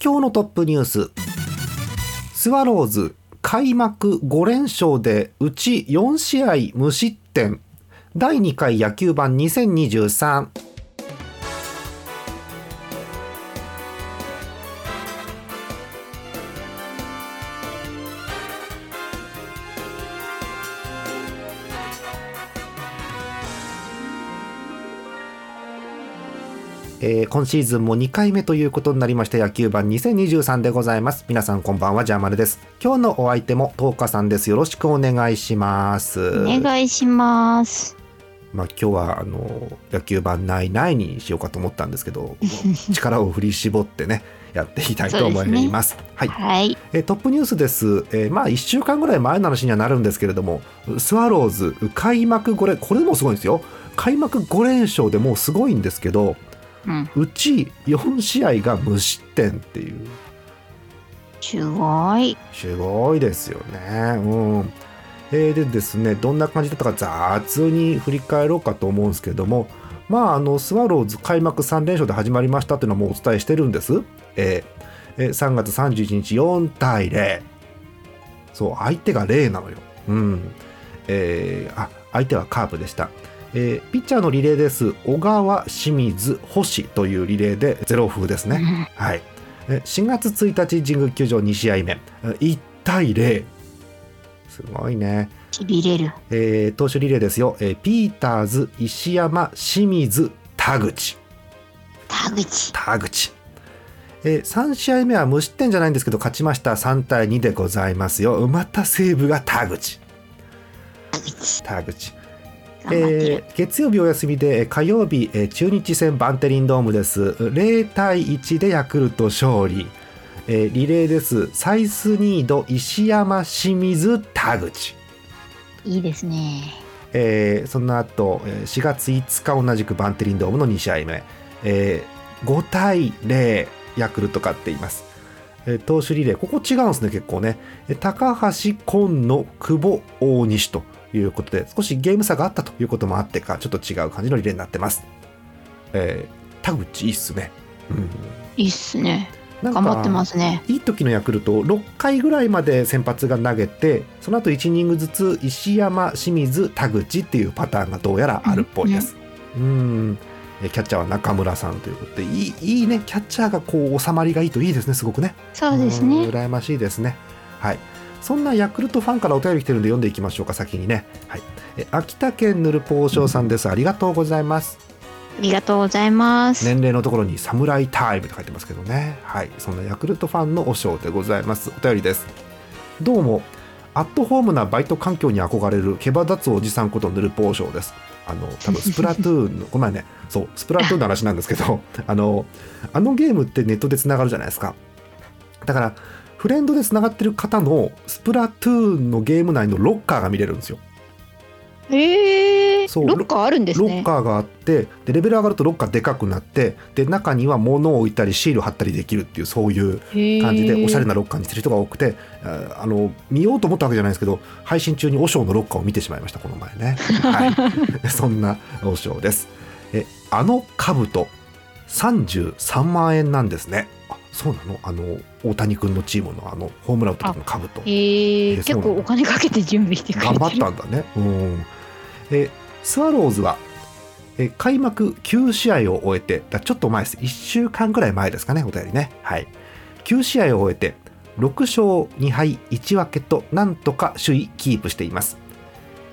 今日のトップニュース。スワローズ開幕5連勝でうち4試合無失点。第2回野球盤2023えー今シーズンも2回目ということになりました野球盤2023でございます。皆さんこんばんはジャーマルです。今日のお相手もトーカさんです。よろしくお願いします。お願いします。まあ今日はあの野球盤ないないにしようかと思ったんですけど 力を振り絞ってねやっていきたいと思います。はい。はい。えートップニュースです、えーまあ1週間ぐらい前の話にはなるんですけれどもスワローズ開幕5連これでもすごいんですよ。開幕5連勝でもうすごいんですけどうん。うち4試合が無失点っていうすごい。すごいですよね。うんえーでですねどんな感じだったか雑に振り返ろうかと思うんですけれどもまああのスワローズ開幕3連勝で始まりましたっていうのはもうお伝えしてるんです。えーえー3月31日4対0そう相手が0なのよ。うんえーあ相手はカープでした。えーピッチャーのリレーです小川清水星というリレーでゼロ風ですね。はい。え4月1日神宮球場2試合目え1対0すごいね、しびれる。えー投手リレーですよ、えーピーターズ石山清水田口田口。田口、えー3試合目は無失点じゃないんですけど勝ちました3対2でございますよまた西武が田口田口。田口。えー月曜日お休みでえー火曜日、えー中日戦バンテリンドームです。0対1でヤクルト勝利、えーリレーです。サイスニード石山清水田口、いいですね。えーその後えー4月5日同じくバンテリンドームの2試合目、えー5対0ヤクルト勝っています。えー投手リレーここ違うんですね結構ね。えー高橋紺野久保大西ということで少しゲーム差があったということもあってかちょっと違う感じのリレーになってます、えー田口いいっすね、うん、いいっすね。頑張ってますね。いい時のヤクルト6回ぐらいまで先発が投げてその後1イニングずつ石山清水田口っていうパターンがどうやらあるっぽいです。うんえキャッチャーは中村さんということでいいいいね。キャッチャーがこう収まりがいいといいですねすごくね。そうですんね。羨ましいですね。はいそんなヤクルトファンからお便り来てるんで読んでいきましょうか先にね。はい。え秋田県ぬるぽうしょうさんです。ありがとうございます。ありがとうございます。年齢のところに「サムライタイム」と書いてますけどね。はい。そんなヤクルトファンのお賞でございます。お便りです。どうも。アットホームなバイト環境に憧れる毛羽立つおじさんことヌルポーショーです。あの多分スプラトゥーンのこの前ね。そうスプラトゥーンの話なんですけど。あのあのゲームってネットでつながるじゃないですか。だからフレンドでつながってる方のスプラトゥーンのゲーム内のロッカーが見れるんですよ。ええそうロッカーあるんですロッね。カーがあってでレベル上がるとロッカーでかくなってで中には物を置いたりシール貼ったりできるっていうそういう感じでおしゃれなロッカーにしてる人が多くてああの見ようと思ったわけじゃないですけど配信中に和尚のロッカーを見てしまいましたこの前ね、はい、そんな和尚です。えあの兜33万円なんですね。あそうなの？あの大谷君のチームのあのホームラン打った時の兜。えええー結構お金かけて準備してくれてる。頑張ったんだね。うん、えスワローズはえ開幕9試合を終えてだちょっと前です。1週間くらい前ですかねお便りね、はい、9試合を終えて6勝2敗1分けとなんとか首位キープしています。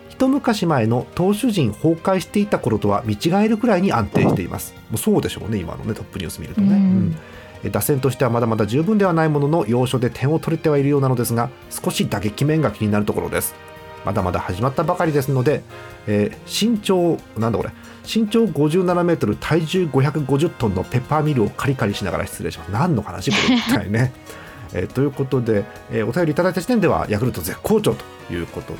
一昔前の投手陣崩壊していた頃とは見違えるくらいに安定しています。もうそうでしょうね今のねトップニュース見るとね、うん打線としてはまだまだ十分ではないものの要所で点を取れてはいるようなのですが少し打撃面が気になるところです。まだまだ始まったばかりですので、えー身長なんだこれ身長57メートル体重550トンのペッパーミルをカリカリしながら失礼します。何の話これ一体ね、えーということで、えーお便りいただいた時点ではヤクルト絶好調ということで。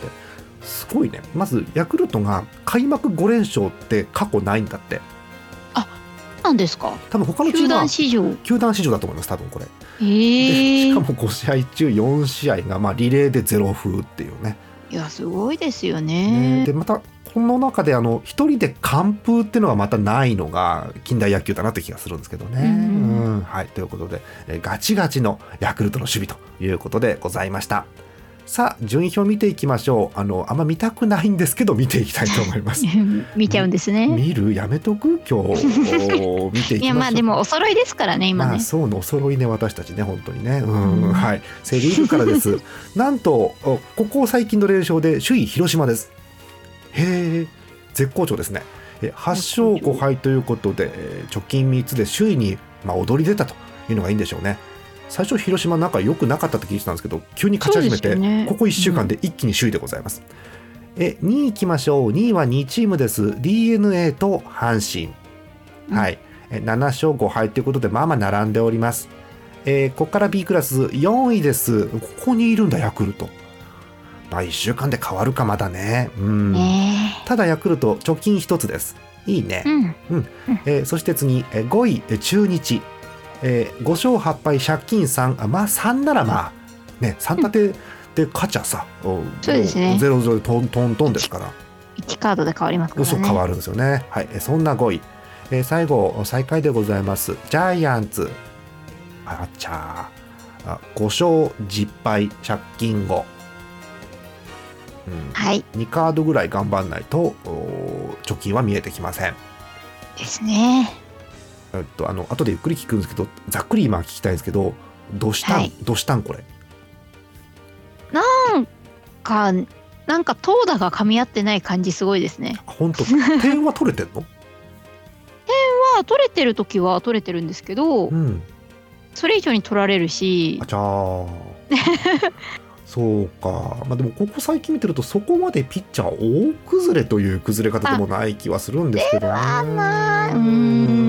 すごいね。まずヤクルトが開幕5連勝って過去ないんだって。なんですか？多分他のチー球ムは団史上。球団史上だと思います多分これええでしかも5試合中4試合がまあリレーでゼロ風っていうねいやすごいですよねねで。また今その中であの一人で完封っていうのがまたないのが近代野球だなって気がするんですけどね。うんはいということでガチガチのヤクルトの守備ということでございました。さあ順位表見ていきましょう。あのあんま見たくないんですけど見ていきたいと思います。見ちゃうんですね。見るやめとく？今日。見ていやまあでもお揃いですからね今ね、まあ、そうのお揃いね私たちね本当にね。うん、はい。セ・リーグからです。なんとここ最近の連勝で首位広島です。へえ絶好調ですね。8勝5敗ということで貯金3つで首位に、まあ、踊り出たというのがいいんでしょうね最初広島仲良くなかったって聞いてたんですけど急に勝ち始めて、ね、ここ1週間で一気に首位でございます、うん、え2位いきましょう。2位は2チームです。d n a と阪神、うん、はい。7勝5敗ということでまあまあ並んでおります、えー、ここから B クラス4位です。ここにいるんだヤクルト。まあ1週間で変わるかまだね。うん、え。ー、ただヤクルト貯金1つです。いいね、うん、うん、えー、そして次5位中日えー、5勝8敗借金3あまあ3ならまあね3立てで勝ちゃさ、うん、そうですね。ゼロゼロトントントンですから。1カードで変わりますからね。変わるんですよね。はい。そんな5位、えー、最後最下位でございます。ジャイアンツ。あっちゃー。5勝10敗借金後うん、はい、2カードぐらい頑張らないと貯金は見えてきません。ですねえっと、あの後でゆっくり聞くんですけどざっくり今聞きたいんですけどどうしたん、はい、どうしたんこれ？なんかなんか投打が噛み合ってない感じすごいですね。本当？点は取れてんの？点は取れてる時は取れてるんですけど、うん、それ以上に取られるし。あちゃー そうか、まあ、でもここ最近見てるとそこまでピッチャー大崩れという崩れ方でもない気はするんですけどね。うん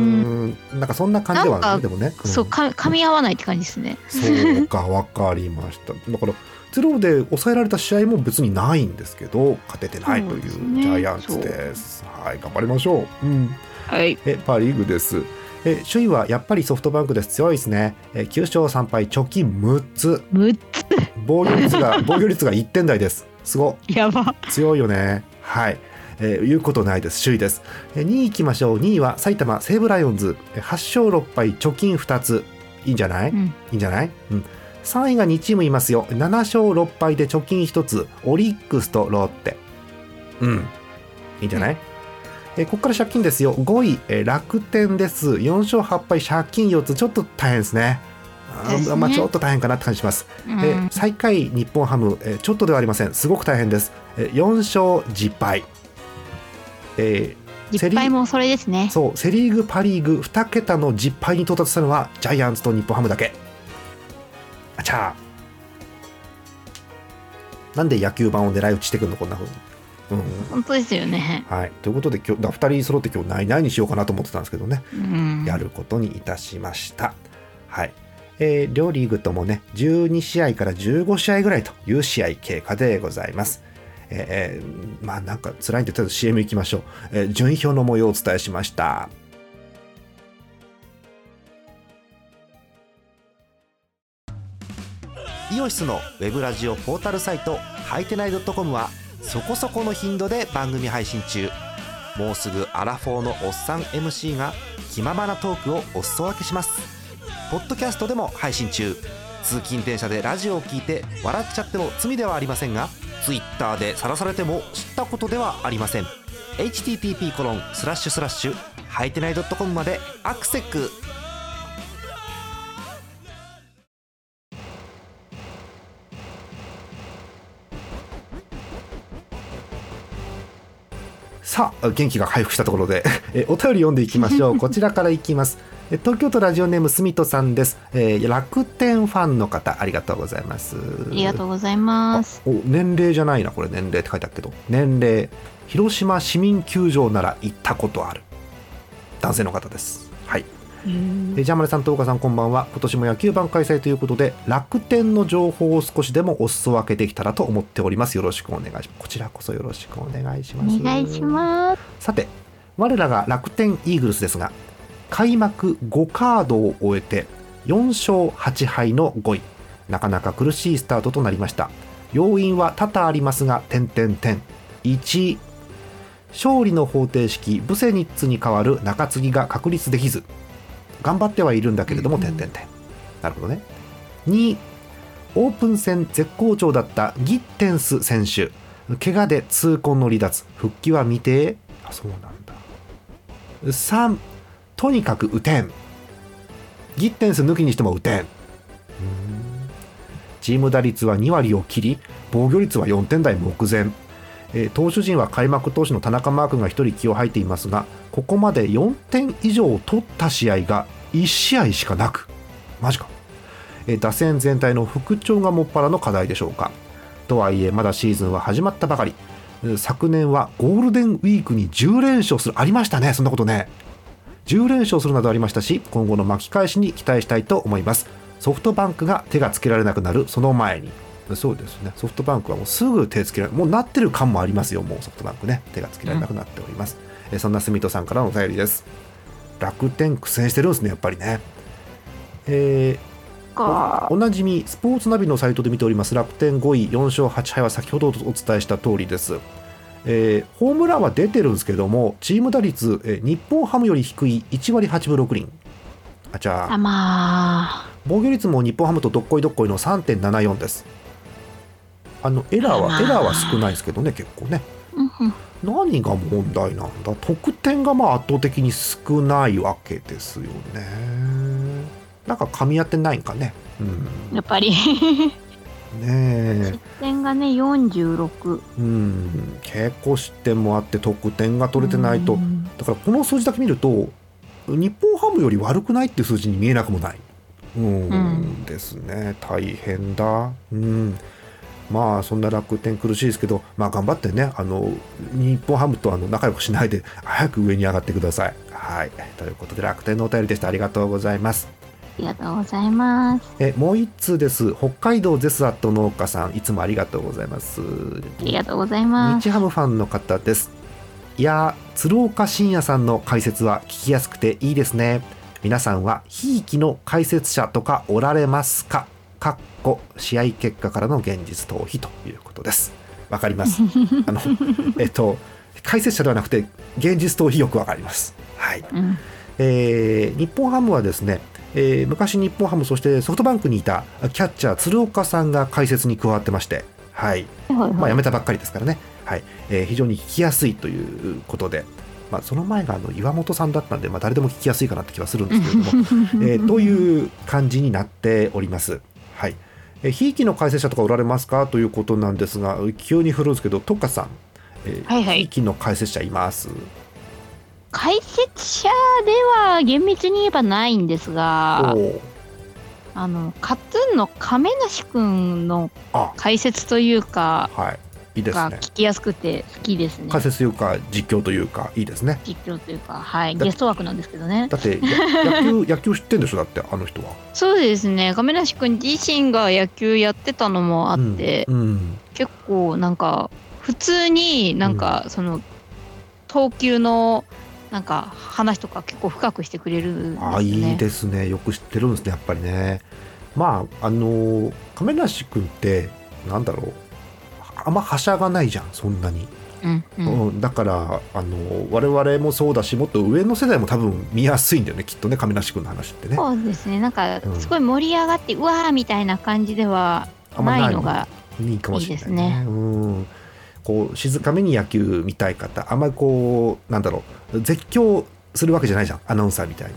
なんかそんな感じではないでもね、うん、そうか噛み合わないって感じですね。そうか わかりました。だからゼロで抑えられた試合も別にないんですけど勝ててないというジャイアンツです。すね、はい頑張りましょう。うん、はい。えパ・リーグです。え首位はやっぱりソフトバンクです。強いですね、え9勝3敗貯金6つ。6つ。防御率が防御率が1点台です。すごやば。強いよね。はいえー、言うことないです。首位です、えー、2位いきましょう。2位は埼玉西武ライオンズ。8勝6敗貯金2つ。いいんじゃない、うん、いいんじゃない、うん、3位が2チームいますよ。7勝6敗で貯金1つ。オリックスとロッテ。うん。いいんじゃない、うんえここから借金ですよ。5位、え楽天です。4勝8敗借金4つ。ちょっと大変ですね。ね、まあ、ちょっと大変かなって感じします、うん、え最下位日本ハム、えちょっとではありません。すごく大変です、え4勝10敗えー、10敗もそれですね。そうセ・リーグパ・リーグ2桁の10敗に到達したのはジャイアンツと日本ハムだけ。あちゃなんで野球盤を狙い撃ちしてくるのこんなふうに。うん、本当ですよね。はい、ということで今日2人揃って今日ないないにしようかなと思ってたんですけどね、うん、やることにいたしました。はい。えー、両リーグともね12試合から15試合ぐらいという試合経過でございます。えー、まあなんか辛いんでとりあえず CM いきましょう、えー、順位表の模様をお伝えしました。イオシスのウェブラジオポータルサイトはいてない .com はそこそこの頻度で番組配信中。もうすぐアラフォーのおっさん MC が気ままなトークをお裾分けします。ポッドキャストでも配信中。通勤電車でラジオを聞いて笑っちゃっても罪ではありませんが Twitter で晒されても知ったことではありません。http コロンスラッシュスラッシュはいてない .com までアクセックさあ元気が回復したところでえお便り読んでいきましょう。こちらからいきます。東京都ラジオネームすみとさんです、えー、楽天ファンの方ありがとうございます。ありがとうございます。お年齢じゃないなこれ年齢って書いてあるけど。年齢広島市民球場なら行ったことある。男性の方です。はいえジャマネさんと岡さんこんばんは。今年も野球盤開催ということで楽天の情報を少しでもお裾分けできたらと思っております。よろしくお願いします。こちらこそよろしくお願いします。お願いします。さて我らが楽天イーグルスですが開幕5カードを終えて4勝8敗の5位。なかなか苦しいスタートとなりました。要因は多々ありますが点点点。1勝利の方程式ブセニッツに代わる中継ぎが確立できず頑張ってはいるんだけれども、点々点なるほどね。2オープン戦絶好調だったギッテンス選手。怪我で痛恨の離脱。復帰は未定。あそうなんだ。3とにかく打てん。ギッテンス抜きにしても打てん。チーム打率は2割を切り防御率は4点台目前。え投手陣は開幕投手の田中マー君が1人気を吐いていますがここまで4点以上取った試合が1試合しかなく。マジか、え打線全体の復調がもっぱらの課題でしょうか。とはいえまだシーズンは始まったばかり。昨年はゴールデンウィークに10連勝する。ありましたね。そんなことね。10連勝するなどありましたし今後の巻き返しに期待したいと思います。ソフトバンクが手がつけられなくなる。その前に。そうですね。ソフトバンクはもうすぐ手つけられもうなってる感もありますよ。もうソフトバンクね。手がつけられなくなっております、うん、そんな住戸さんからのお便りです。楽天苦戦してるんですねやっぱりね。えー、おなじみスポーツナビのサイトで見ております楽天5位4勝8敗は先ほどお伝えした通りです。えー、ホームランは出てるんですけどもチーム打率、えー、日本ハムより低い1割8分6厘。あじゃあまあ。防御率も日本ハムとどっこいどっこいの3.74です。あのエラーはエラーは少ないですけどね結構ね、何が問題なんだ。得点がまあ圧倒的に少ないわけですよね。なんか噛み合ってないんかね、うん、やっぱり。ね失点がね46うん。結構失点もあって得点が取れてないと。だからこの数字だけ見ると日本ハムより悪くないっていう数字に見えなくもない。うん、うん、ですね。大変だ。うんまあそんな楽天苦しいですけど、まあ、頑張ってねあの日本ハムとあの仲良くしないで早く上に上がってください。はいということで楽天のお便りでしたありがとうございます。ありがとうございます。え、もう一通です。北海道ゼスアット農家さん、いつもありがとうございます。ありがとうございます。日ハムファンの方です。いや鶴岡慎也さんの解説は聞きやすくていいですね。皆さんは、ひいきの解説者とかおられますか？かっこ試合結果からの現実逃避ということです。わかります。あの、えっと、解説者ではなくて、現実逃避よくわかります。はい。うん、えー、日本ハムはですね、えー、昔日本ハムそしてソフトバンクにいたキャッチャー鶴岡さんが解説に加わってまして、はいまあ、辞めたばっかりですからね、はいえー、非常に聞きやすいということで、まあ、その前があの岩本さんだったんで、まあ、誰でも聞きやすいかなって気はするんですけれども、えー、という感じになっております。はい。えー、ひいきの解説者とかおられますか？ということなんですが急に振るんですけどトッカさん、えーはいはい、ひいきの解説者います？解説者では厳密に言えばないんですが、あのカツンの亀梨君の解説というか、はい、いいですね。聞きやすくて好きですね。解説というか実況というかいいですね。実況というかはいゲスト枠なんですけどね。だって野球 野球知ってんでしょ？だってあの人は。そうですね亀梨君自身が野球やってたのもあって、うんうん、結構なんか普通になんかその、投球のなんか話とか結構深くしてくれるんですね。あいいですねよく知ってるんですねやっぱりね。まああの亀梨君ってなんだろうあんまはしゃがないじゃんそんなに。うんうん。うん、だからあの我々もそうだしもっと上の世代も多分見やすいんだよねきっとね亀梨君の話ってね。そうですね。なんかすごい盛り上がって、うん、うわーみたいな感じではないのがいいかもしれない、ね、いいですね。うん。こう静かめに野球見たい方あんまりこうなんだろう絶叫するわけじゃないじゃんアナウンサーみたいに。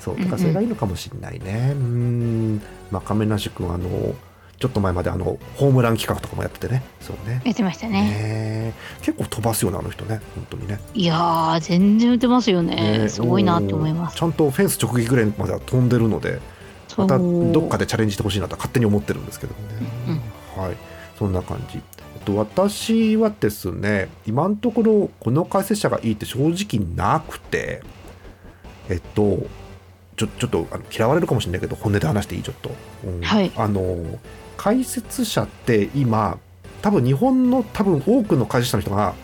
そうだからそれがいいのかもしれないね。うん。まあ亀梨君あのちょっと前まであのホームラン企画とかもやっててね。そうね。やってましたね、ね、結構飛ばすよねあの人ね。本当にね。いや全然打てますよね、ね、すごいなって思います。ちゃんとフェンス直撃ぐらいまでは飛んでるのでまたどっかでチャレンジしてほしいなと勝手に思ってるんですけどね、うん、はい。そんな感じ。と私はですね今のところこの解説者がいいって正直なくてえっとちょちょっとあの嫌われるかもしれないけど本音で話していい？ちょっと、うん、はい、あの解説者って今多分日本の多分多くの解説者の人が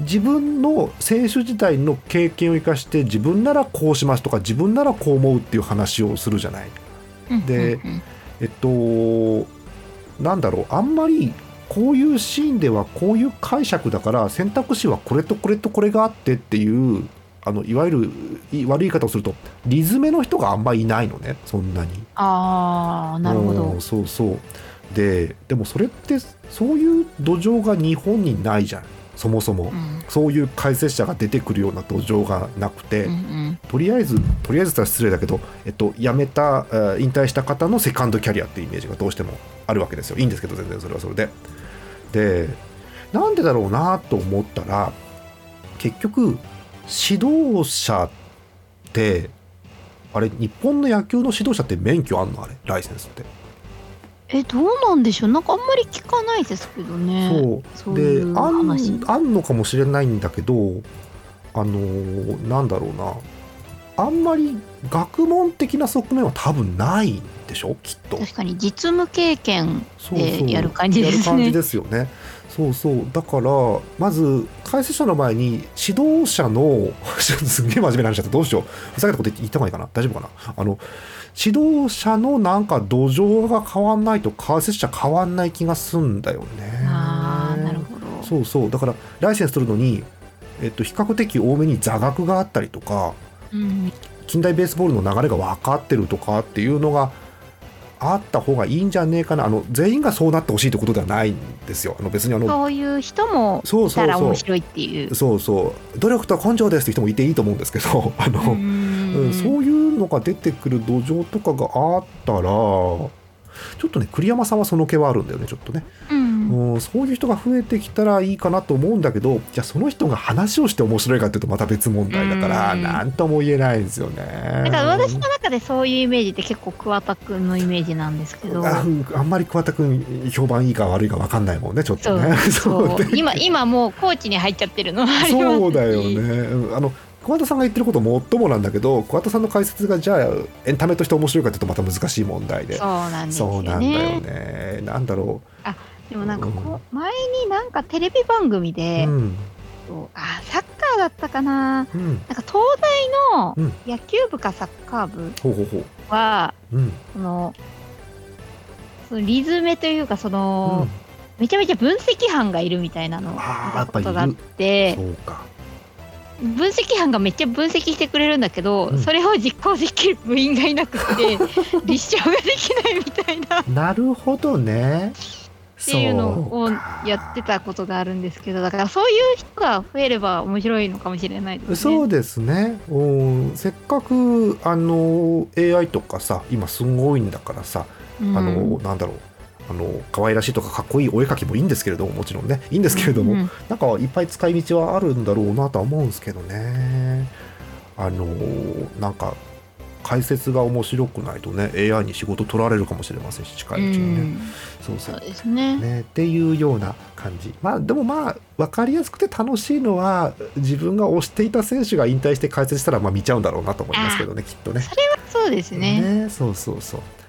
自分の選手時代の経験を生かして自分ならこうしますとか自分ならこう思うっていう話をするじゃない。で、えっとなんだろうあんまりこういうシーンではこういう解釈だから選択肢はこれとこれとこれがあってっていうあのいわゆる悪い言い方をするとリズメの人があんまいないのねそんなに。ああなるほど。そうそうででもそれってそういう土壌が日本にないじゃん。そもそも、うん、そういう解説者が出てくるような土壌がなくて、うんうん、とりあえずとりあえずとは失礼だけど、えっと、辞めた引退した方のセカンドキャリアっていうイメージがどうしてもあるわけですよ。いいんですけど全然それはそれで。でなんでだろうなと思ったら結局指導者ってあれ日本の野球の指導者って免許あんの？あれライセンスってえどうなんでしょう？なんかあんまり聞かないですけどね。そう。であんあんのかもしれないんだけどあのー、なんだろうな。あんまり学問的な側面は多分ないんでしょ？きっと。確かに実務経験でやる感じですね。やる感じですよね。そうそう。だからまず解説者の前に指導者の すげえ真面目な話だった。どうしよう。ふざけたこと言った方がいいかな。大丈夫かな。あの指導者のなんか土壌が変わんないと解説者変わんない気がすんだよね。あなるほど。そうそう。だからライセンス取るのに、えっと、比較的多めに座学があったりとか、うん、近代ベースボールの流れが分かってるとかっていうのがあった方がいいんじゃねえかな。あの全員がそうなってほしいってことではないんですよ。あの別にあのそういう人もいたら面白いっていう。そうそう。努力と根性ですって人もいていいと思うんですけどあの、うん、そういうのが出てくる土壌とかがあったらちょっとね栗山さんはその気はあるんだよねちょっとね、うん、うん、そういう人が増えてきたらいいかなと思うんだけどじゃあその人が話をして面白いかっていうとまた別問題だから何とも言えないんですよね。だから私の中でそういうイメージって結構桑田君のイメージなんですけど。ああんまり桑田君評判いいか悪いか分かんないもんねちょっとね。そう。今今もうコーチに入っちゃってるのはありますそうだよね。あの桑田さんが言ってることもっともなんだけど桑田さんの解説がじゃあエンタメとして面白いかというとまた難しい問題で。そうなんですよ、ね、そうなんだよね。なんだろう。あでもなんかこう、前になんかテレビ番組で、うん、あサッカーだったかな、うん、なんか東大の野球部かサッカー部は、うん、そのそのリズムというかその、めちゃめちゃ分析班がいるみたいなのを見たことがあって。そうか分析班がめっちゃ分析してくれるんだけど、うん、それを実行できる部員がいなくて 立証ができないみたいな。なるほどね。っていうのをやってたことがあるんですけどだからそういう人が増えれば面白いのかもしれないですね。そうですねせっかくあの AI とかさ今すごいんだからさ、うん、あのなんだろうあの可愛らしいとかかっこいいお絵描きもいいんですけれどももちろんね。いいんですけれども、うんうん、なんかいっぱい使い道はあるんだろうなとは思うんですけどね。あのなんか解説が面白くないとね AI に仕事取られるかもしれませんし近いうちにね、うん、そうそう。ですね。ねっていうような感じ。まあでもまあ分かりやすくて楽しいのは自分が推していた選手が引退して解説したらまあ見ちゃうんだろうなと思いますけどねきっとね。それはそうですね。ねそうそうそう。はい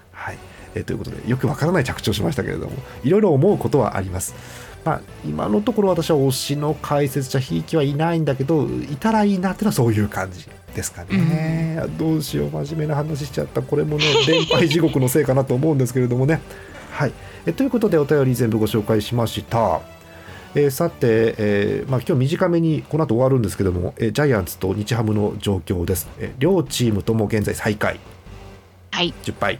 えー、ということでよくわからない着地をしましたけれどもいろいろ思うことはあります。まあ、今のところ私は推しの解説者ひいきはいないんだけどいたらいいなっていうのはそういう感じですかね、うん、どうしよう真面目な話しちゃった。これもね連敗地獄のせいかなと思うんですけれどもね。はい。えということでお便り全部ご紹介しました。えー、さて、えーまあ、今日短めにこの後終わるんですけども、えー、ジャイアンツと日ハムの状況です、えー、両チームとも現在最下位、はい、10敗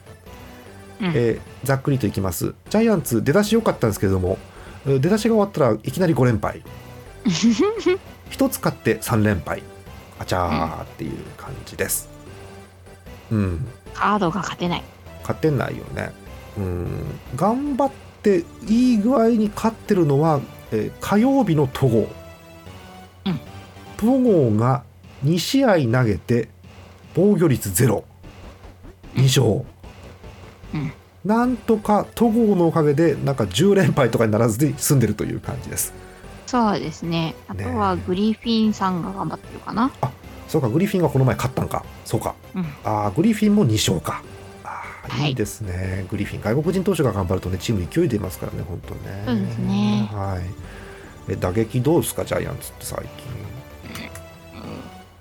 えー、ざっくりといきます。ジャイアンツ出だし良かったんですけれども出だしが終わったらいきなり5連敗。1つ勝って3連敗。あちゃーっていう感じです。うん。カードが勝てない。勝てないよね。うん。頑張っていい具合に勝ってるのは、えー、火曜日の戸郷、うん、戸郷が2試合投げて防御率ゼロ。2勝、なんとか戸郷のおかげでなんか10連敗とかにならずに済んでるという感じです。そうですね。あとはグリフィンさんが頑張ってるかな、あそうか。グリフィンがこの前勝ったんか。そうか、うん、あグリフィンも2勝か。あい。いですね、はい、グリフィン外国人投手が頑張るとねチーム勢い出ますからね本当ね。そうですね。はい。え打撃どうですかジャイアンツって最近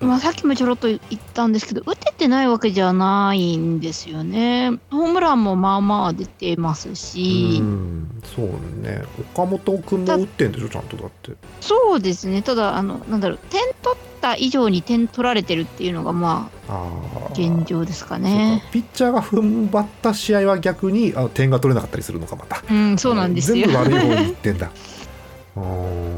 まあ、さっきもちょろっと言ったんですけど、打ててないわけじゃないんですよね。ホームランもまあまあ出てますし。うん、そうね。岡本君も打ってんでしょ、ちゃんとだって。そうですね。ただ、あの、なんだろう、点取った以上に点取られてるっていうのが、まあ、現状ですかね。ピッチャーが踏ん張った試合は逆にあ点が取れなかったりするのか、また。うん、そうなんですよ。全部悪い方にいってんだ。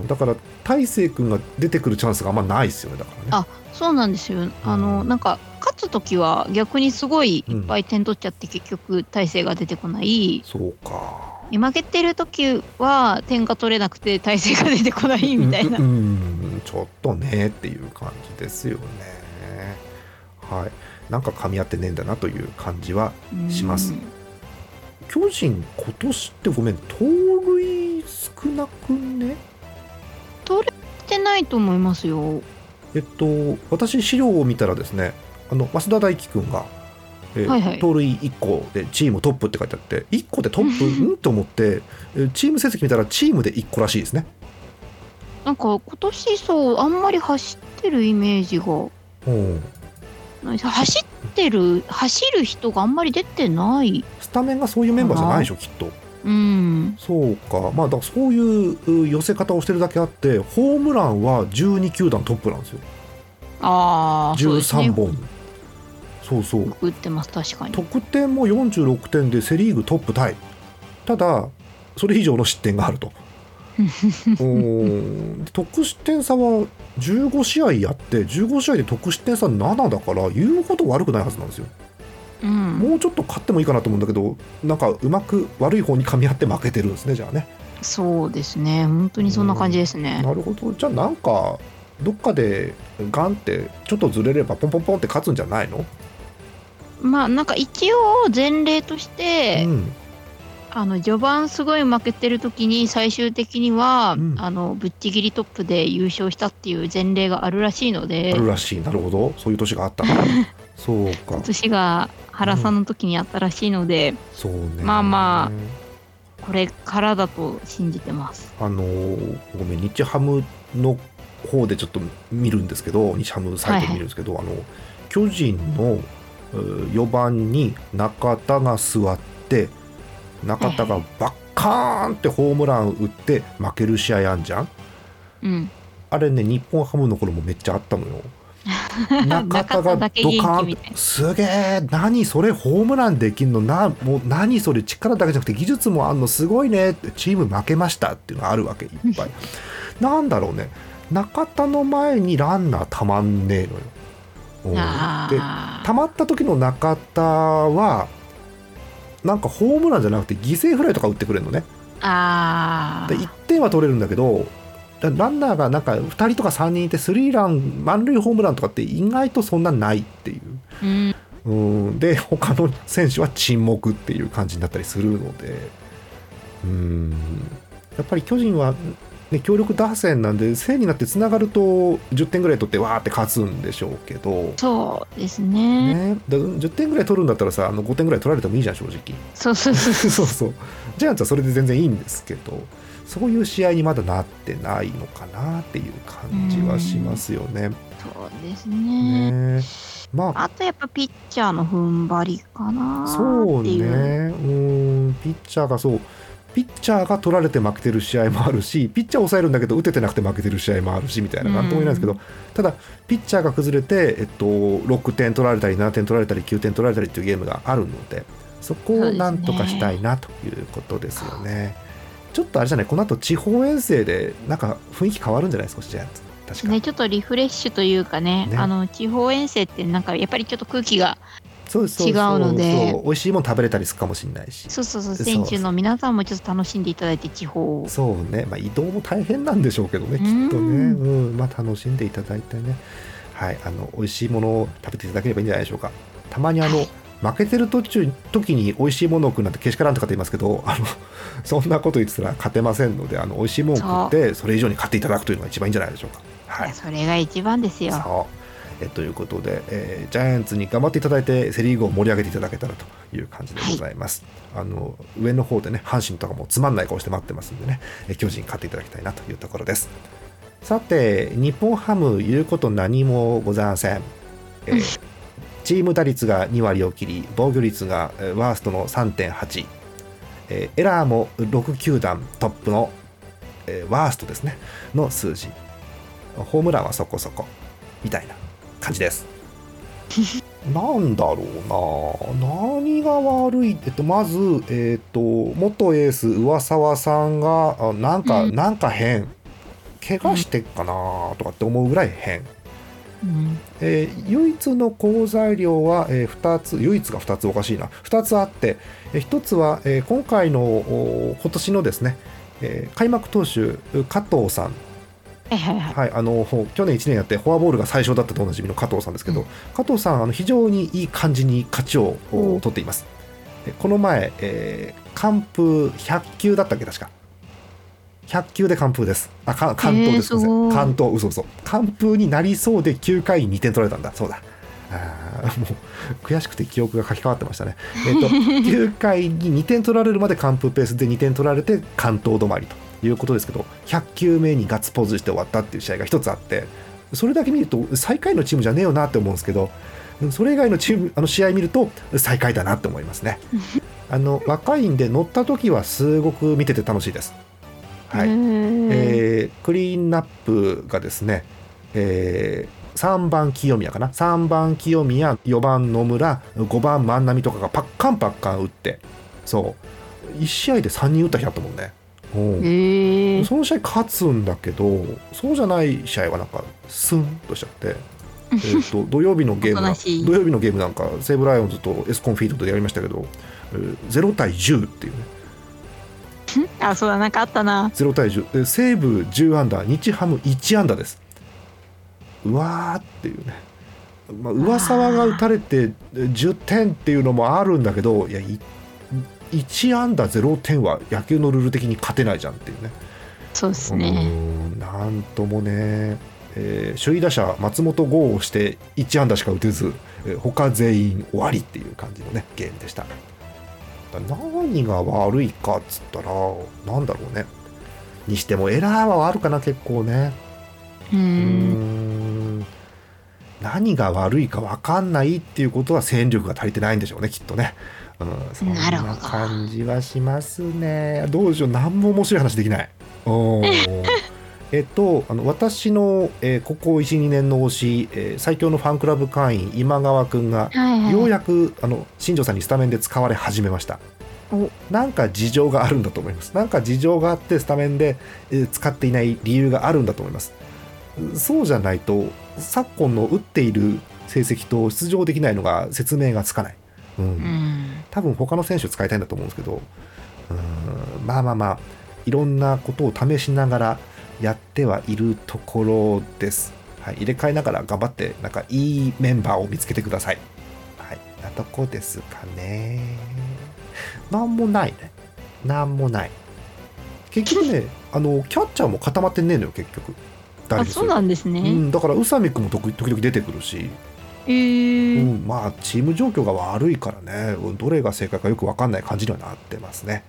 だから大勢君が出てくるチャンスがあんまないですよねだからね。あそうなんですよ。あの、なんか勝つ時は逆にすごいいっぱい点取っちゃって、結局大勢が出てこない。そうか。負けてる時は点が取れなくて体勢が出てこないみたいな。うんちょっとねっていう感じですよね。はい。なんか噛み合ってねえんだなという感じはします。巨人今年ってごめん盗塁少なくね？盗塁してないと思いますよ。えっと私資料を見たらですねあの増田大輝君が、えーはいはい、盗塁1個でチームトップって書いてあって1個でトップ？ん？と思ってチーム成績見たらチームで1個らしいですね。なんか今年そうあんまり走ってるイメージが。走ってる走る人があんまり出てない。スタメンがそういうメンバーじゃないでしょきっとうん。そうか。まあだそういう寄せ方をしてるだけあってホームランは12球団トップなんですよ。ああ13本。そうそう。打ってます。確かに。得点も46点でセ・リーグトップタイ。ただそれ以上の失点があると。得失点差は15試合やって15試合で得失点差7だから言うほど悪くないはずなんですよ、うん、もうちょっと勝ってもいいかなと思うんだけどなんかうまく悪い方に噛み合って負けてるんですねじゃあね。そうですね。本当にそんな感じですね、なるほど。じゃあなんかどっかでガンってちょっとずれればポンポンポンって勝つんじゃないの？まあなんか一応前例として、うん、あの序盤すごい負けてる時に最終的には、うん、あのぶっちぎりトップで優勝したっていう前例があるらしいので。あるらしい。なるほど。そういう年があった そうか。年が原さんの時にあったらしいので、うん、そうね。まあまあこれからだと信じてます。あのごめん日ハムの方でちょっと見るんですけど日ハムサイトで見るんですけど、はい、あの巨人の4番に中田が座って中田がバッカーンってホームラン打って負ける試合あんじゃん、うん、あれね日本ハムの頃もめっちゃあったのよ 中田がドカーン。すげえ。何それホームランできんの？なもう何それ力だけじゃなくて技術もあんのすごいね。ってチーム負けましたっていうのがあるわけいっぱい。なんだろうね。中田の前にランナーたまんねえのよ。でたまった時の中田はなんかホームランじゃなくて犠牲フライとか打ってくれるのね。あで1点は取れるんだけどランナーがなんか2人とか3人いてスリーラン満塁ホームランとかって意外とそんなないっていう。うん。うん。で他の選手は沈黙っていう感じになったりするので。うん。やっぱり巨人はね、強力打線なんで1000になってつながると10点ぐらい取ってわーって勝つんでしょうけど。そうですね。ね。だ10点ぐらい取るんだったらさあの5点ぐらい取られてもいいじゃん正直。そうそうそう。そうそう。ジャイアンツはそれで全然いいんですけどそういう試合にまだなってないのかなっていう感じはしますよね。そうですね。ね。まあ、あとやっぱピッチャーの踏ん張りかなそうね。うん。ピッチャーがそう。ピッチャーが取られて負けてる試合もあるしピッチャーを抑えるんだけど打ててなくて負けてる試合もあるしみたいな何とも言えないですけど、ただピッチャーが崩れて、えっと、6点取られたり7点取られたり9点取られたりっていうゲームがあるのでそこをなんとかしたいなということですよね。ちょっとあれじゃない？この後地方遠征でなんか雰囲気変わるんじゃない？ですかジャイアンツ確か。ねちょっとリフレッシュというかね、ね、あの地方遠征ってなんかやっぱりちょっと空気がそうそう違うので。美味しいもの食べれたりするかもしれないし。そうそうそう。選手の皆さんもちょっと楽しんでいただいて地方そうね、まあ、移動も大変なんでしょうけどねきっとね。うん。まあ楽しんでいただいてね。はい。あの美味しいものを食べていただければいいんじゃないでしょうか。たまにあの、はい負けてる途中時に美味しいものを食うなんてけしからんとかって言いますけどあのそんなこと言ってたら勝てませんのであの美味しいものを食ってそれ以上に勝っていただくというのが一番いいんじゃないでしょうか。はい、それが一番ですよ。そう。えということで、えー、ジャイアンツに頑張っていただいてセ・リーグを盛り上げていただけたらという感じでございます、はい、あの上の方でね阪神とかもつまんない顔して待ってますんでね、え巨人勝っていただきたいなというところです。さて日本ハム言うこと何もございません、えー、チーム打率が2割を切り防御率がワーストの3.8、えー、エラーも6球団トップの、えー、ワーストですねの数字。ホームランはそこそこみたいな感じです。なんだろうな。何が悪い？えっとまずえっと元エース上沢さんがなんか、うん、なんか変。怪我してっかなとかって思うぐらい変、うん、えー、唯一の好材料は、えー、2つ唯一が2つおかしいな。2つあって、えー、1つは、えー、今回の今年のですね、えー、開幕投手加藤さん。はい、あの去年1年やってフォアボールが最初だったとおなじみの加藤さんですけど、うん、加藤さんあの非常にいい感じに勝ちを取っています、この前、えー、完封100球だったっけ確か100球で完封です。あか関東です、えー、関東嘘嘘。完封になりそうで9回に2点取られたんだ。そうだ。あもう悔しくて記憶が書き換わってましたね、えっと、9回に2点取られるまで完封ペースで2点取られて関東止まりということですけど100球目にガッツポーズして終わったっていう試合が一つあってそれだけ見ると最下位のチームじゃねえよなって思うんですけどそれ以外のチームあの試合見ると最下位だなって思いますね。あの若いんで乗った時はすごく見てて楽しいですはい。えー、クリーンナップがですね、えー、3番清宮かな？3番清宮4番野村5番万波とかがパッカンパッカン打ってそう。1試合で3人打った日あったもんね。うん、その試合勝つんだけどそうじゃない試合はなんかスンとしちゃって。えーと 土曜日のゲーム土曜日のゲームなんか西武ライオンズとエスコンフィールドでやりましたけど、えー、0対10っていうねあそうだなんかあったな。0対10で西武10アンダー日ハム1アンダーです。うわーっていうね。まあ上沢が打たれて10点っていうのもあるんだけどいや1安打0点は野球のルール的に勝てないじゃんっていうね。そうですね。なんともね、えー、首位打者松本剛をして1安打しか打てず、えー、他全員終わりっていう感じのねゲームでした。何が悪いかっつったらなんだろうね。にしてもエラーはあるかな結構ね。うん。何が悪いか分かんないっていうことは戦力が足りてないんでしょうねきっとね。うん、そんな感じはしますね。どうでしょう。何も面白い話できない えっと、あの私の、えー、ここ12年の推し、えー、最強のファンクラブ会員今川君が、はいはい、ようやくあの新庄さんにスタメンで使われ始めました。なんか事情があるんだと思います。なんか事情があってスタメンで、えー、使っていない理由があるんだと思います。そうじゃないと昨今の打っている成績と出場できないのが説明がつかない。うん、多分他の選手使いたいんだと思うんですけど、うん、まあまあまあいろんなことを試しながらやってはいるところです。はい、入れ替えながら頑張ってなんかいいメンバーを見つけてください。はい、なとこですかね。なんもないね。なんもない。結局ね、あのキャッチャーも固まってねえのよ結局。あそうなんですね。うん、だから宇佐美君も時々出てくるし。えー、うん、まあチーム状況が悪いからねどれが正解かよく分かんない感じにはなってますね。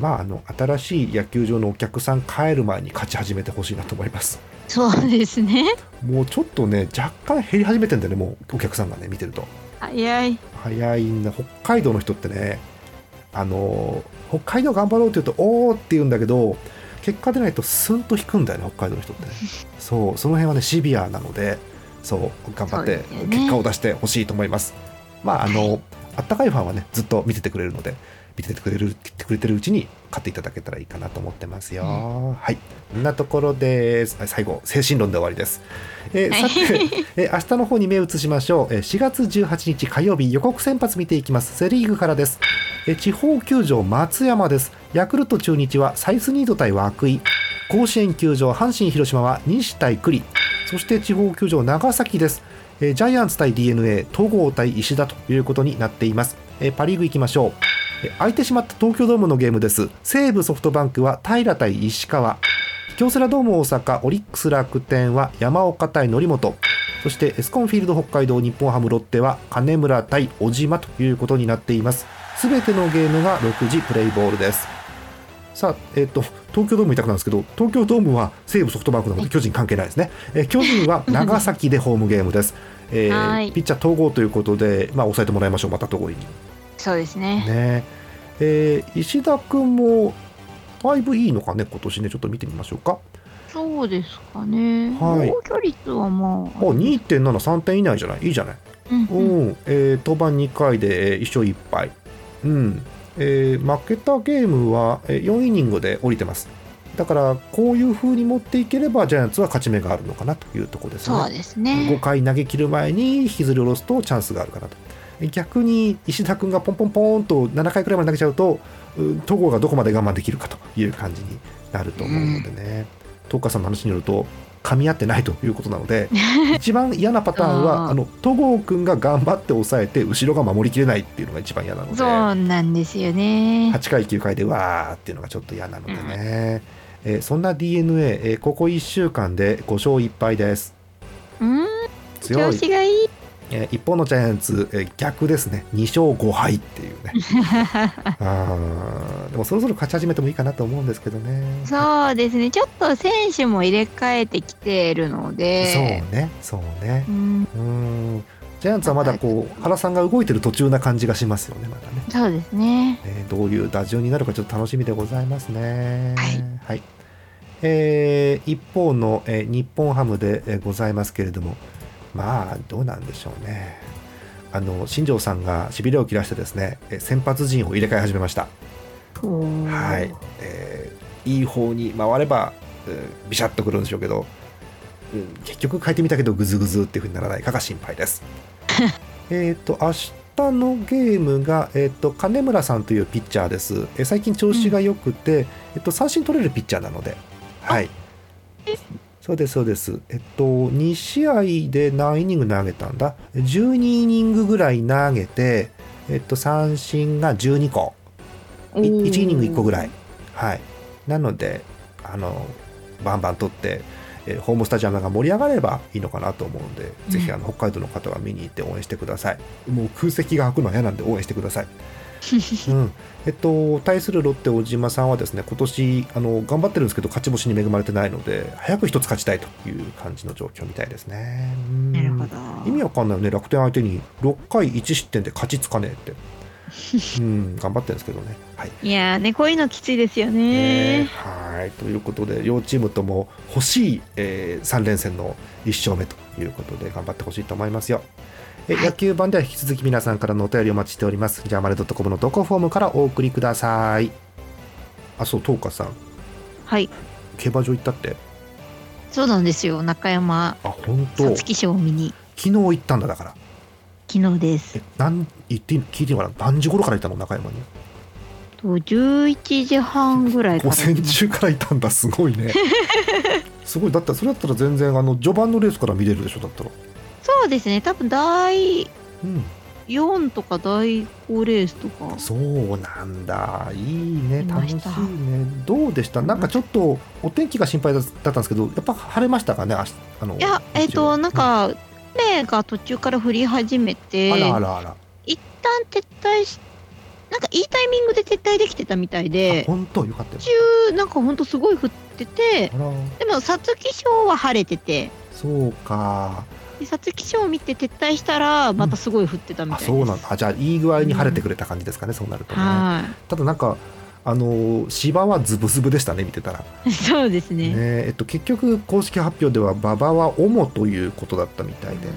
はい、まああの新しい野球場のお客さん帰る前に勝ち始めてほしいなと思います。そうですね。もうちょっとね若干減り始めてんだよねもうお客さんがね見てると。早い。早いんだ北海道の人ってねあの北海道頑張ろうって言うとおおって言うんだけど結果出ないとスンと引くんだよね北海道の人ってね。そうその辺はねシビアなので。そう頑張って結果を出してほしいと思います。まああの、あったかいファンはねずっと見ててくれるので見ててくれるてくれてるうちに買っていただけたらいいかなと思ってますよ。うん、はいこんなところで最後精神論で終わりです。えー、さて、えー、明日の方に目を移しましょう。えー、4月18日火曜日予告先発見ていきます。セリーグからです。えー、地方球場松山です。ヤクルト中日はサイスニード対涌井。甲子園球場阪神広島は西対栗。そして地方球場長崎です、えー、ジャイアンツ対 d n a 戸郷対石田ということになっています、えー、パ・リーグ行きましょう、えー、空いてしまった東京ドームのゲームです。西武ソフトバンクは平対石川。京セラドーム大阪オリックス楽天は山岡対則本。そしてエスコンフィールド北海道日本ハムロッテは金村対小島ということになっています。すべてのゲームが6時プレイボールです。さあ、えーと、東京ドーム痛くなんですけど東京ドームは西武ソフトバンクなので巨人関係ないですね、えー、巨人は長崎でホームゲームです、えー、ピッチャー統合ということで、まあ、抑えてもらいましょうまた統合にそうですねね、えー、石田君もだいぶいいのかね今年ねちょっと見てみましょうかそうですかね。はい。防御率はまあ。あ、2.7、3点以内じゃない？いいじゃない？うん、うん、えー、登板2回で1勝1敗。うん。えー、負けたゲームは4イニングで降りてます。だからこういう風に持っていければジャイアンツは勝ち目があるのかなというところですね。そうですね5回投げ切る前に引きずり下ろすとチャンスがあるかなと。逆に石田君がポンポンポンと7回くらいまで投げちゃうと戸郷がどこまで我慢できるかという感じになると思うのでね。東川さんの話によると噛み合ってないということなので 一番嫌なパターンはあの戸郷君が頑張って抑えて後ろが守りきれないっていうのが一番嫌なのでそうなんですよね8回9回でわーっていうのがちょっと嫌なのでね、うん、えー、そんな d n a、えー、ここ1週間で5勝1敗です。うん。調子がいい。えー、一方のジャイアンツ、えー、逆ですね。2勝5敗っていうね。あでもそろそろ勝ち始めてもいいかなと思うんですけどね。そうですね。ちょっと選手も入れ替えてきてるので。そうね。そうね。うん。ジャイアンツはまだこう原さんが動いてる途中な感じがしますよねまだね。そうですね、えー、どういう打順になるかちょっと楽しみでございますね。はい、はいえー、一方の、えー、日本ハムで、えー、ございますけれどもまあどうなんでしょうね。あの新庄さんがしびれを切らしてですね先発陣を入れ替え始めました。はい、えー、いい方に回れば、うん、ビシャッとくるんでしょうけど、うん、結局変えてみたけどグズグズっていうふうにならない。かが心配です。えっと明日のゲームが、えーと、金村さんというピッチャーです、え最近調子が良くて、うん、えっと、三振取れるピッチャーなので、はい、そうですそうです。えっと2試合で何イニング投げたんだ？12イニングぐらい投げてえっと三振が12個。1イニング1個ぐらい。はい。なのであのバンバン取ってえホームスタジアムが盛り上がればいいのかなと思うんで、ぜひあの北海道の方は見に行って応援してください。もう空席が空くのは嫌なんで応援してください。うん、えっと、対するロッテ小島さんはですね今年あの頑張ってるんですけど勝ち星に恵まれてないので早く一つ勝ちたいという感じの状況みたいですね。なるほど意味わかんないよね楽天相手に6回1失点で勝ちつかねえって。うん、頑張ってるんですけどね。はい、いやねこういうのきついですよね。ねはいということで両チームとも欲しい、えー、3連戦の1勝目ということで頑張ってほしいと思いますよ。え野球版では引き続き皆さんからのお便りお待ちしております。じゃあ、まる .com の投稿フォームからお送りください。あ、そう、東花さん。はい。競馬場行ったって？そうなんですよ、中山。あ、本当。皐月賞見に。昨日行ったんだ、だから。昨日です。え、なん言って聞いてもらう何時頃から行ったの、中山に。と11時半ぐらい午前中からいたんだすごいね すごいだったそれだったら全然あの序盤のレースから見れるでしょ？だったらそうですね。多分第4とか第5レースとか、そうなんだ。いいね。楽しいね。どうでした？なんかちょっとお天気が心配だったんですけどやっぱ晴れましたかね？あのいやえっ、ー、となんか、雨が途中から降り始めてあらあらあら。一旦撤退しなんかいいタイミングで撤退できてたみたいで本当？よかったよ。中なんか本当すごい降っててでも皐月賞は晴れてて。そうか皐月賞を見て撤退したらまたすごい降ってたみたいです、うん、そうなんだ。じゃあいい具合に晴れてくれた感じですかね、うん、そうなるとね。ただなんかあの芝はズブズブでしたね見てたら。そうですね、ね、えっと、結局公式発表では馬場は主ということだったみたいで、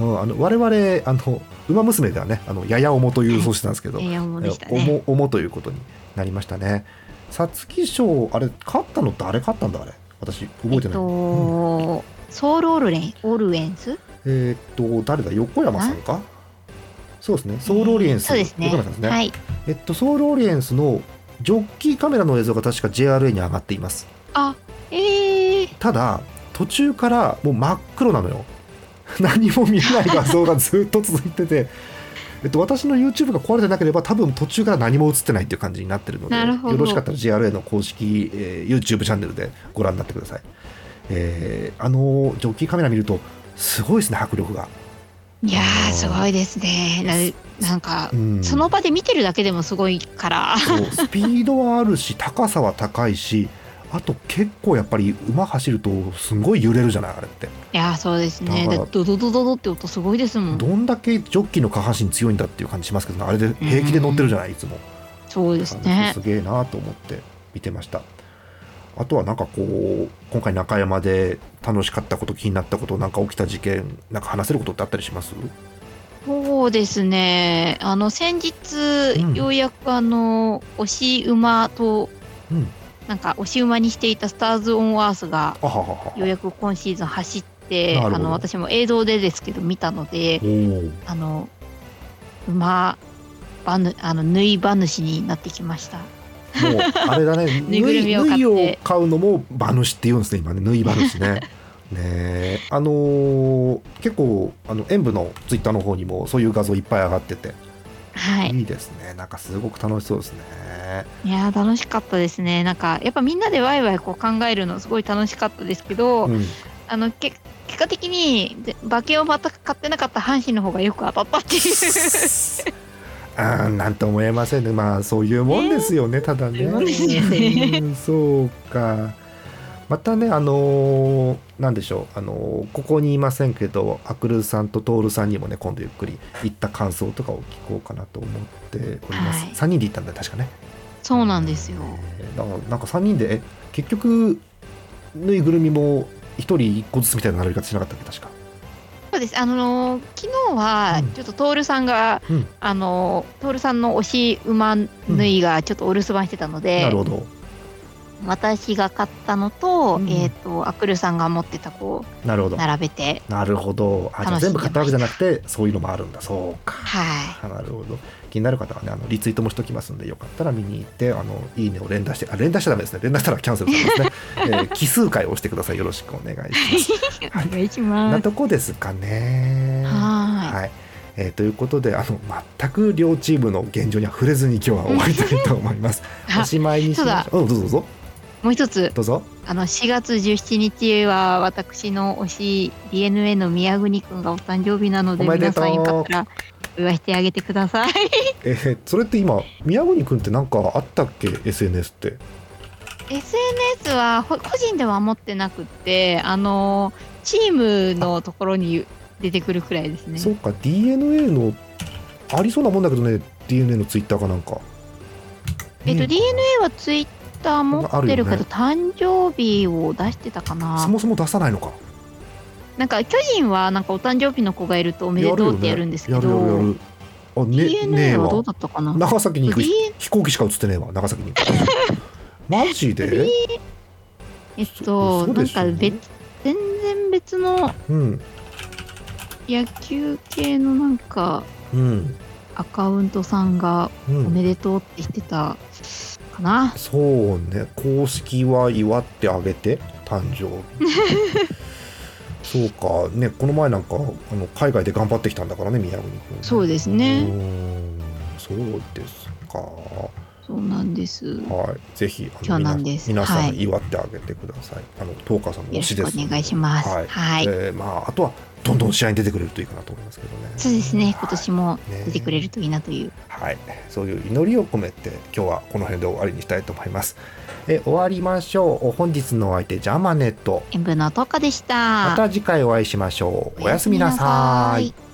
うん、あの我々あの馬娘ではねあのやや重というそうしてたんですけど、やや重でしたね。重ということになりましたね。皐月賞あれ勝ったの誰勝ったんだあれ。私覚えてない、えっとうん、ソウルオルレンオルエンスえっと誰だ？横山さんか？そうですね。ソウルオリエンス、そうですね。横山さんですね、はい、えっとソウルオリエンスのジョッキーカメラの映像が確か JRA に上がっています。あえー、ただ途中からもう真っ黒なのよ。何も見えない画像がずっと続いてて。えっと、私の YouTube が壊れてなければ多分途中から何も映ってないっていう感じになってるのでよろしかったら JRA の公式、えー、YouTube チャンネルでご覧になってください、えー、あのジョッキーカメラ見るとすごいですね迫力が。いやすごいですね。なんか、うん、その場で見てるだけでもすごいから。スピードはあるし 高さは高いしあと結構やっぱり馬走るとすごい揺れるじゃないあれって。いやそうですね。ドドドドドって音すごいですもん。どんだけジョッキーの下半身強いんだっていう感じしますけど、ね、あれで平気で乗ってるじゃない、いつも。そうですね。すげえなと思って見てましたあとはなんかこう今回中山で楽しかったこと気になったことなんか起きた事件なんか話せることってあったりします？そうですね。あの先日、うん、ようやくあの押し馬と、うん、なんか押し馬にしていたスターズ・オン・アースがようやく今シーズン走ってあの私も映像でですけど見たのであの馬ばぬあの縫い馬主になってきました。もうあれだね 縫い縫いを買うのも馬主って言うんですね今ね。縫い馬主ね。ねあのー、結構あの演舞のツイッターの方にもそういう画像いっぱい上がってて、はい、いいですね。なんかすごく楽しそうですね。いや楽しかったですね。なんかやっぱみんなでワイワイこう考えるのすごい楽しかったですけど、うん、あのけ結果的に馬券を全く買ってなかった阪神の方がよく当たったっていう あなんとも言えませんね。まあそういうもんですよね、ただね。そうか。またねあのー、なんでしょう。あのー、ここにいませんけどアクルさんとトールさんにもね今度ゆっくり行った感想とかを聞こうかなと思っております、はい、3人で行ったんだ確かね。そうなんですよ、えー、なんか3人で結局ぬいぐるみも1人1個ずつみたいな並び方しなかったっけ確かそうです。あのー、昨日は、ちょっと徹さんが、うん、あのー、徹さんの推し馬縫いがちょっとお留守番してたので、うん、なるほど。私が買ったのと、うん、えっ、ー、と、アクルさんが持ってたこう、なるほど。並べて。なるほど。あ、じゃ全部買ったわけじゃなくて、そういうのもあるんだ。そうか。はい。なるほど。気になる方はね、あのリツイートもしときますんで、よかったら見に行って、あのいいねを連打して、あ、連打しちゃダメですね。連打したらキャンセルされますね。えー、奇数回を押してください。よろしくお願いします。お願いします。なとこですかね。はい。はいえー、ということであの全く両チームの現状には触れずに今日は終わりたいと思います。おしまいにしましょう。うどうぞどうぞ。もう一つどうぞ。あの4月17日は私の推し DNA の宮国くんがお誕生日なので皆さんよかったらお祝いしてあげてください。えー、それって今宮国くんって何かあったっけ？SNS って。SNS は個人では持ってなくてあのチームのところに出てくるくらいですね。そうか DNA のありそうなもんだけどね DNA のツイッターかなんか。えっと、DNA はツイッター持ってるけど、ね、誕生日を出してたかな。そもそも出さないのか。なんか巨人はなんかお誕生日の子がいるとおめでとうってやるんですけど、ね、やるやるあ、ね、DNA はどうだったかな？長崎に行く飛行機しか映ってねえわ。長崎に。マジで？えっと、なんか別全然別の野球系のなんか、うん、アカウントさんがおめでとうって言ってたかな、そうね公式は祝ってあげて誕生日 そうかねこの前なんかあの海外で頑張ってきたんだからね宮国君そうですねそうですかそうなんです。はい、ぜひ今日なんです。皆さん祝ってあげてください。はい、あのトーカーさんの推しです。お願いします。はい。はい、えー、まああとはどんどん試合に出てくれるといいかなと思いますけどね。そうですね。今年も出てくれるといいなという。はい、そういう祈りを込めて今日はこの辺で終わりにしたいと思います。え終わりましょう。本日のお相手ジャマネット。演舞のトカでした。また次回お会いしましょう。おやすみなさい。